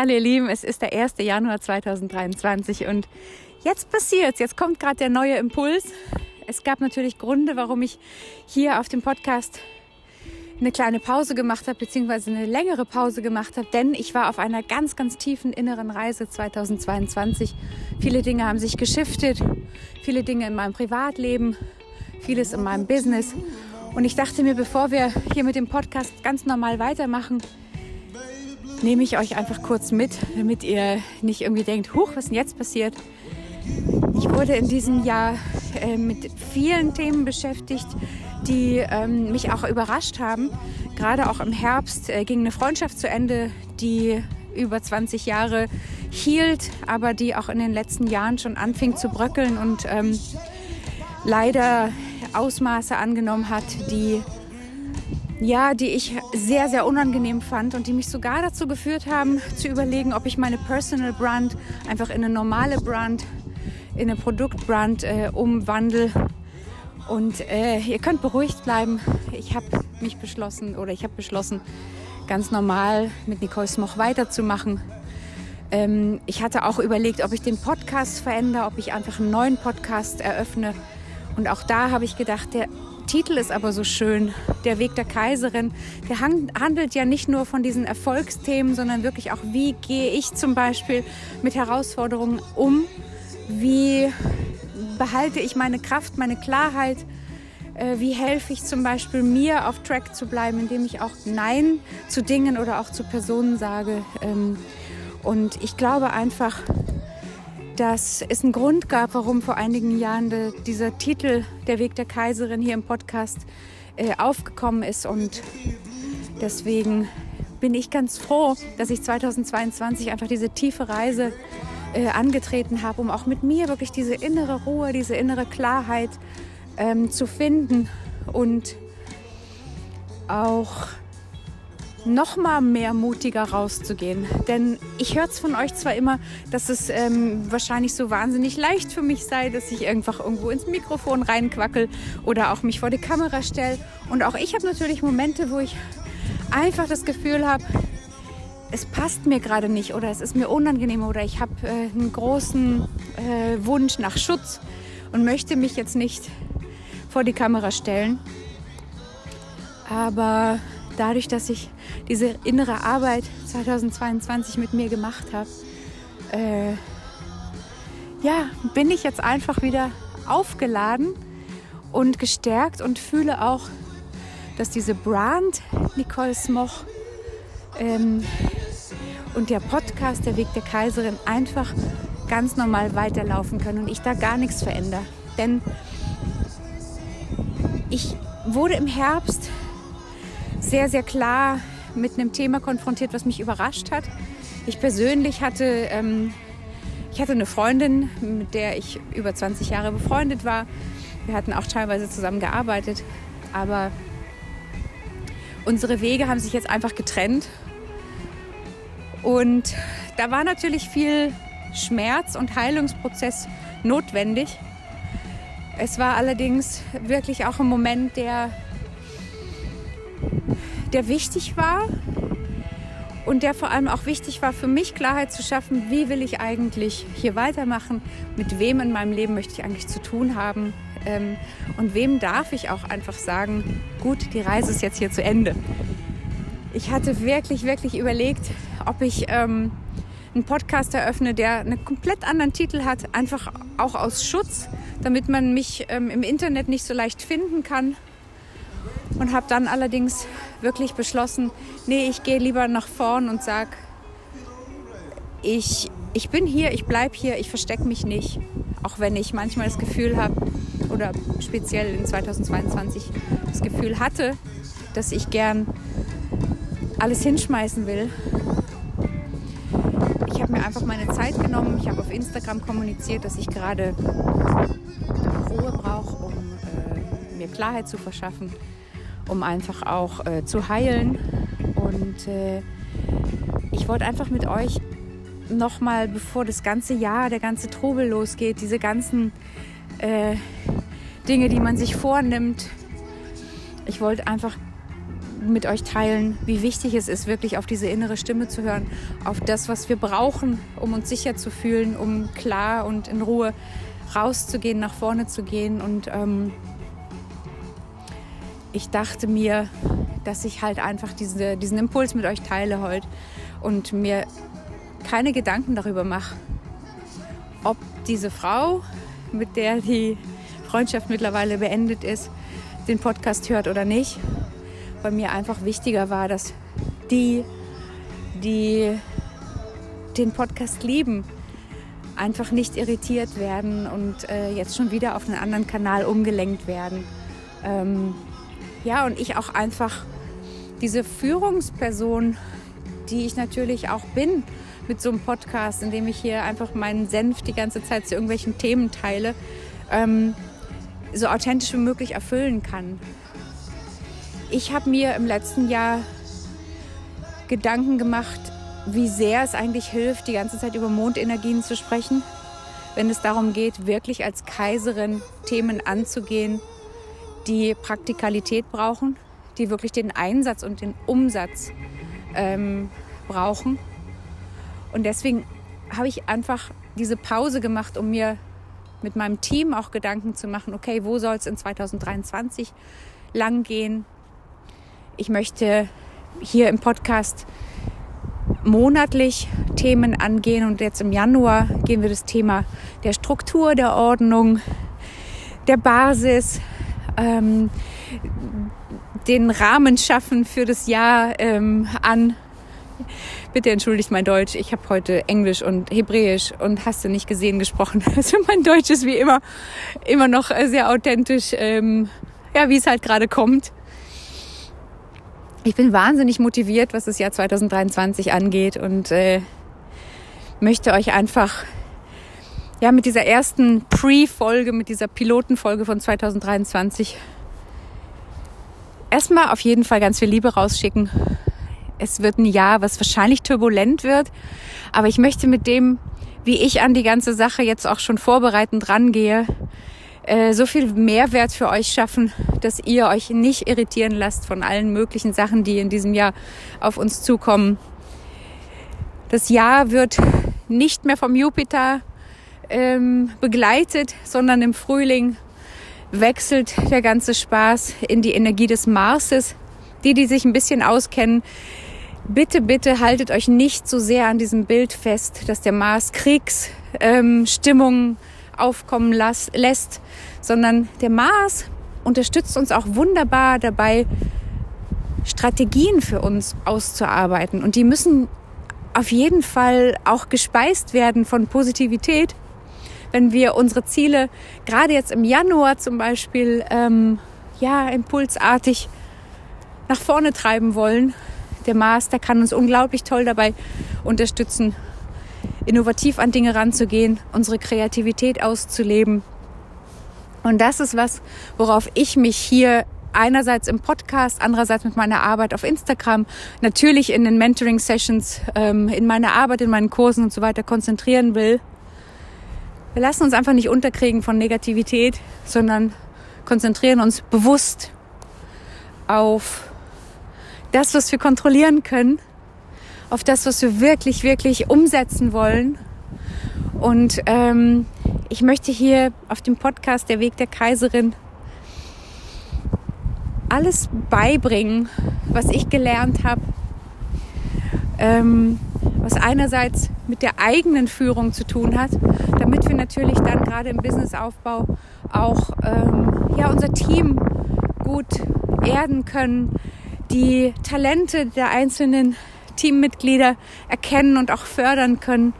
Hallo ihr Lieben, es ist der 1. Januar 2023 und jetzt passiert's, jetzt kommt gerade der neue Impuls. Es gab natürlich Gründe, warum ich hier auf dem Podcast eine kleine Pause gemacht habe, beziehungsweise eine längere Pause gemacht habe, denn ich war auf einer ganz, ganz tiefen inneren Reise 2022. Viele Dinge haben sich geschiftet, viele Dinge in meinem Privatleben, vieles in meinem Business. Und ich dachte mir, bevor wir hier mit dem Podcast ganz normal weitermachen, nehme ich euch einfach kurz mit, damit ihr nicht irgendwie denkt, huch, was denn jetzt passiert? Ich wurde in diesem Jahr äh, mit vielen Themen beschäftigt, die ähm, mich auch überrascht haben. Gerade auch im Herbst äh, ging eine Freundschaft zu Ende, die über 20 Jahre hielt, aber die auch in den letzten Jahren schon anfing zu bröckeln und ähm, leider Ausmaße angenommen hat, die ja, die ich sehr, sehr unangenehm fand und die mich sogar dazu geführt haben, zu überlegen, ob ich meine Personal Brand einfach in eine normale Brand, in eine Produktbrand äh, umwandle. Und äh, ihr könnt beruhigt bleiben. Ich habe mich beschlossen oder ich habe beschlossen, ganz normal mit Nicole Smoch weiterzumachen. Ähm, ich hatte auch überlegt, ob ich den Podcast verändere, ob ich einfach einen neuen Podcast eröffne. Und auch da habe ich gedacht, der Titel ist aber so schön, Der Weg der Kaiserin. Der handelt ja nicht nur von diesen Erfolgsthemen, sondern wirklich auch, wie gehe ich zum Beispiel mit Herausforderungen um? Wie behalte ich meine Kraft, meine Klarheit? Äh, wie helfe ich zum Beispiel mir auf Track zu bleiben, indem ich auch Nein zu Dingen oder auch zu Personen sage? Ähm, und ich glaube einfach, dass es einen Grund gab, warum vor einigen Jahren de, dieser Titel Der Weg der Kaiserin hier im Podcast äh, aufgekommen ist. Und deswegen bin ich ganz froh, dass ich 2022 einfach diese tiefe Reise äh, angetreten habe, um auch mit mir wirklich diese innere Ruhe, diese innere Klarheit ähm, zu finden und auch noch mal mehr mutiger rauszugehen. Denn ich höre es von euch zwar immer, dass es ähm, wahrscheinlich so wahnsinnig leicht für mich sei, dass ich einfach irgendwo ins Mikrofon reinquackel oder auch mich vor die Kamera stelle. Und auch ich habe natürlich Momente, wo ich einfach das Gefühl habe, es passt mir gerade nicht oder es ist mir unangenehm oder ich habe äh, einen großen äh, Wunsch nach Schutz und möchte mich jetzt nicht vor die Kamera stellen. Aber dadurch, dass ich diese innere Arbeit 2022 mit mir gemacht habe, äh, ja, bin ich jetzt einfach wieder aufgeladen und gestärkt und fühle auch, dass diese Brand Nicole Smoch ähm, und der Podcast Der Weg der Kaiserin einfach ganz normal weiterlaufen können und ich da gar nichts verändere. Denn ich wurde im Herbst sehr, sehr klar mit einem Thema konfrontiert, was mich überrascht hat. Ich persönlich hatte, ähm, ich hatte eine Freundin, mit der ich über 20 Jahre befreundet war. Wir hatten auch teilweise zusammen gearbeitet, aber unsere Wege haben sich jetzt einfach getrennt. Und da war natürlich viel Schmerz und Heilungsprozess notwendig. Es war allerdings wirklich auch ein Moment, der der wichtig war und der vor allem auch wichtig war für mich, Klarheit zu schaffen, wie will ich eigentlich hier weitermachen, mit wem in meinem Leben möchte ich eigentlich zu tun haben ähm, und wem darf ich auch einfach sagen, gut, die Reise ist jetzt hier zu Ende. Ich hatte wirklich, wirklich überlegt, ob ich ähm, einen Podcast eröffne, der einen komplett anderen Titel hat, einfach auch aus Schutz, damit man mich ähm, im Internet nicht so leicht finden kann und habe dann allerdings wirklich beschlossen, nee, ich gehe lieber nach vorn und sag, ich, ich bin hier, ich bleibe hier, ich verstecke mich nicht. Auch wenn ich manchmal das Gefühl habe, oder speziell in 2022 das Gefühl hatte, dass ich gern alles hinschmeißen will. Ich habe mir einfach meine Zeit genommen. Ich habe auf Instagram kommuniziert, dass ich gerade Ruhe brauche, um äh, mir Klarheit zu verschaffen um einfach auch äh, zu heilen. Und äh, ich wollte einfach mit euch nochmal, bevor das ganze Jahr, der ganze Trubel losgeht, diese ganzen äh, Dinge, die man sich vornimmt, ich wollte einfach mit euch teilen, wie wichtig es ist, wirklich auf diese innere Stimme zu hören, auf das, was wir brauchen, um uns sicher zu fühlen, um klar und in Ruhe rauszugehen, nach vorne zu gehen. Und ähm, ich dachte mir, dass ich halt einfach diese, diesen Impuls mit euch teile heute und mir keine Gedanken darüber mache, ob diese Frau, mit der die Freundschaft mittlerweile beendet ist, den Podcast hört oder nicht. Bei mir einfach wichtiger war, dass die, die den Podcast lieben, einfach nicht irritiert werden und äh, jetzt schon wieder auf einen anderen Kanal umgelenkt werden. Ähm, ja, und ich auch einfach diese Führungsperson, die ich natürlich auch bin mit so einem Podcast, in dem ich hier einfach meinen Senf die ganze Zeit zu irgendwelchen Themen teile, ähm, so authentisch wie möglich erfüllen kann. Ich habe mir im letzten Jahr Gedanken gemacht, wie sehr es eigentlich hilft, die ganze Zeit über Mondenergien zu sprechen, wenn es darum geht, wirklich als Kaiserin Themen anzugehen, die Praktikalität brauchen, die wirklich den Einsatz und den Umsatz ähm, brauchen. Und deswegen habe ich einfach diese Pause gemacht, um mir mit meinem Team auch Gedanken zu machen, okay, wo soll es in 2023 lang gehen? Ich möchte hier im Podcast monatlich Themen angehen und jetzt im Januar gehen wir das Thema der Struktur, der Ordnung, der Basis, ähm, den Rahmen schaffen für das Jahr ähm, an. Bitte entschuldigt mein Deutsch. Ich habe heute Englisch und Hebräisch und hast du nicht gesehen gesprochen. Also mein Deutsch ist wie immer immer noch sehr authentisch, ähm, ja, wie es halt gerade kommt. Ich bin wahnsinnig motiviert, was das Jahr 2023 angeht und äh, möchte euch einfach ja mit dieser ersten Pre-Folge, mit dieser Pilotenfolge von 2023 erstmal auf jeden Fall ganz viel Liebe rausschicken. Es wird ein Jahr, was wahrscheinlich turbulent wird, aber ich möchte mit dem, wie ich an die ganze Sache jetzt auch schon vorbereitend rangehe, äh, so viel Mehrwert für euch schaffen, dass ihr euch nicht irritieren lasst von allen möglichen Sachen, die in diesem Jahr auf uns zukommen. Das Jahr wird nicht mehr vom Jupiter ähm, begleitet, sondern im Frühling wechselt der ganze Spaß in die Energie des Marses. Die, die sich ein bisschen auskennen, bitte, bitte haltet euch nicht so sehr an diesem Bild fest, dass der Mars Kriegsstimmung ähm, aufkommen las, lässt, sondern der Mars unterstützt uns auch wunderbar dabei, Strategien für uns auszuarbeiten. Und die müssen auf jeden Fall auch gespeist werden von Positivität wenn wir unsere Ziele gerade jetzt im Januar zum Beispiel ähm, ja impulsartig nach vorne treiben wollen. Der Mars, der kann uns unglaublich toll dabei unterstützen, innovativ an Dinge ranzugehen, unsere Kreativität auszuleben. Und das ist was, worauf ich mich hier einerseits im Podcast, andererseits mit meiner Arbeit auf Instagram, natürlich in den Mentoring-Sessions, ähm, in meiner Arbeit, in meinen Kursen und so weiter konzentrieren will. Wir lassen uns einfach nicht unterkriegen von Negativität, sondern konzentrieren uns bewusst auf das, was wir kontrollieren können, auf das, was wir wirklich, wirklich umsetzen wollen. Und ähm, ich möchte hier auf dem Podcast Der Weg der Kaiserin alles beibringen, was ich gelernt habe, ähm, was einerseits mit der eigenen Führung zu tun hat, damit wir natürlich dann gerade im Businessaufbau auch ähm, ja, unser Team gut erden können, die Talente der einzelnen Teammitglieder erkennen und auch fördern können.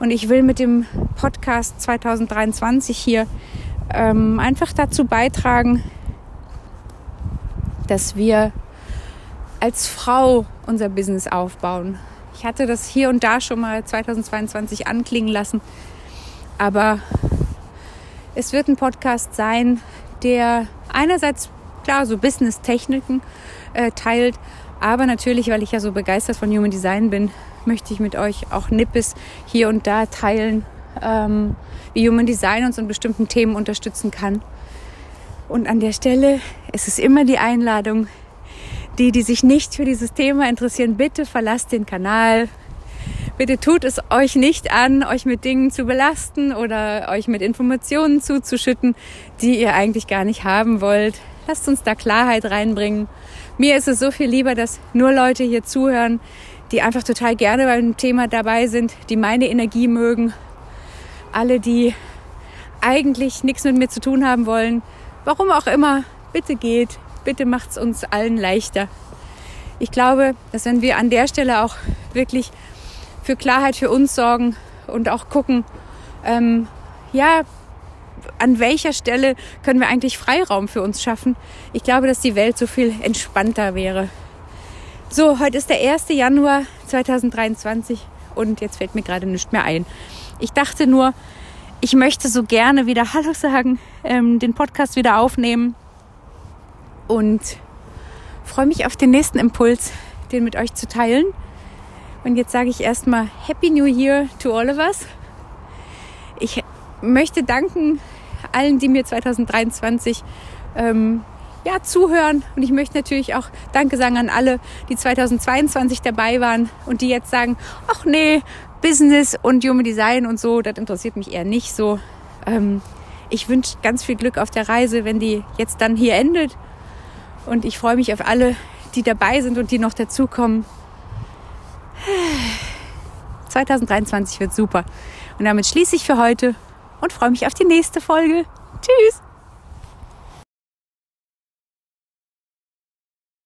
Und ich will mit dem Podcast 2023 hier ähm, einfach dazu beitragen, dass wir als Frau unser Business aufbauen. Ich hatte das hier und da schon mal 2022 anklingen lassen, aber es wird ein Podcast sein, der einerseits klar so Business-Techniken äh, teilt, aber natürlich, weil ich ja so begeistert von Human Design bin, möchte ich mit euch auch Nippes hier und da teilen, ähm, wie Human Design uns in bestimmten Themen unterstützen kann. Und an der Stelle ist es immer die Einladung, Die, die sich nicht für dieses Thema interessieren, bitte verlasst den Kanal. Bitte tut es euch nicht an, euch mit Dingen zu belasten oder euch mit Informationen zuzuschütten, die ihr eigentlich gar nicht haben wollt. Lasst uns da Klarheit reinbringen. Mir ist es so viel lieber, dass nur Leute hier zuhören, die einfach total gerne beim Thema dabei sind, die meine Energie mögen. Alle, die eigentlich nichts mit mir zu tun haben wollen, warum auch immer, bitte geht, bitte macht es uns allen leichter. Ich glaube, dass wenn wir an der Stelle auch wirklich für Klarheit für uns sorgen und auch gucken, ähm, ja, an welcher Stelle können wir eigentlich Freiraum für uns schaffen. Ich glaube, dass die Welt so viel entspannter wäre. So, heute ist der 1. Januar 2023 und jetzt fällt mir gerade nichts mehr ein. Ich dachte nur, ich möchte so gerne wieder Hallo sagen, ähm, den Podcast wieder aufnehmen und freue mich auf den nächsten Impuls, den mit euch zu teilen. Und jetzt sage ich erstmal Happy New Year to all of us. Ich möchte danken allen, die mir 2023 ähm, ja, zuhören. Und ich möchte natürlich auch Danke sagen an alle, die 2022 dabei waren und die jetzt sagen, ach nee, Business und Human Design und so, das interessiert mich eher nicht so. Ähm, ich wünsche ganz viel Glück auf der Reise, wenn die jetzt dann hier endet. Und ich freue mich auf alle, die dabei sind und die noch dazukommen. 2023 wird super. Und damit schließe ich für heute und freue mich auf die nächste Folge. Tschüss!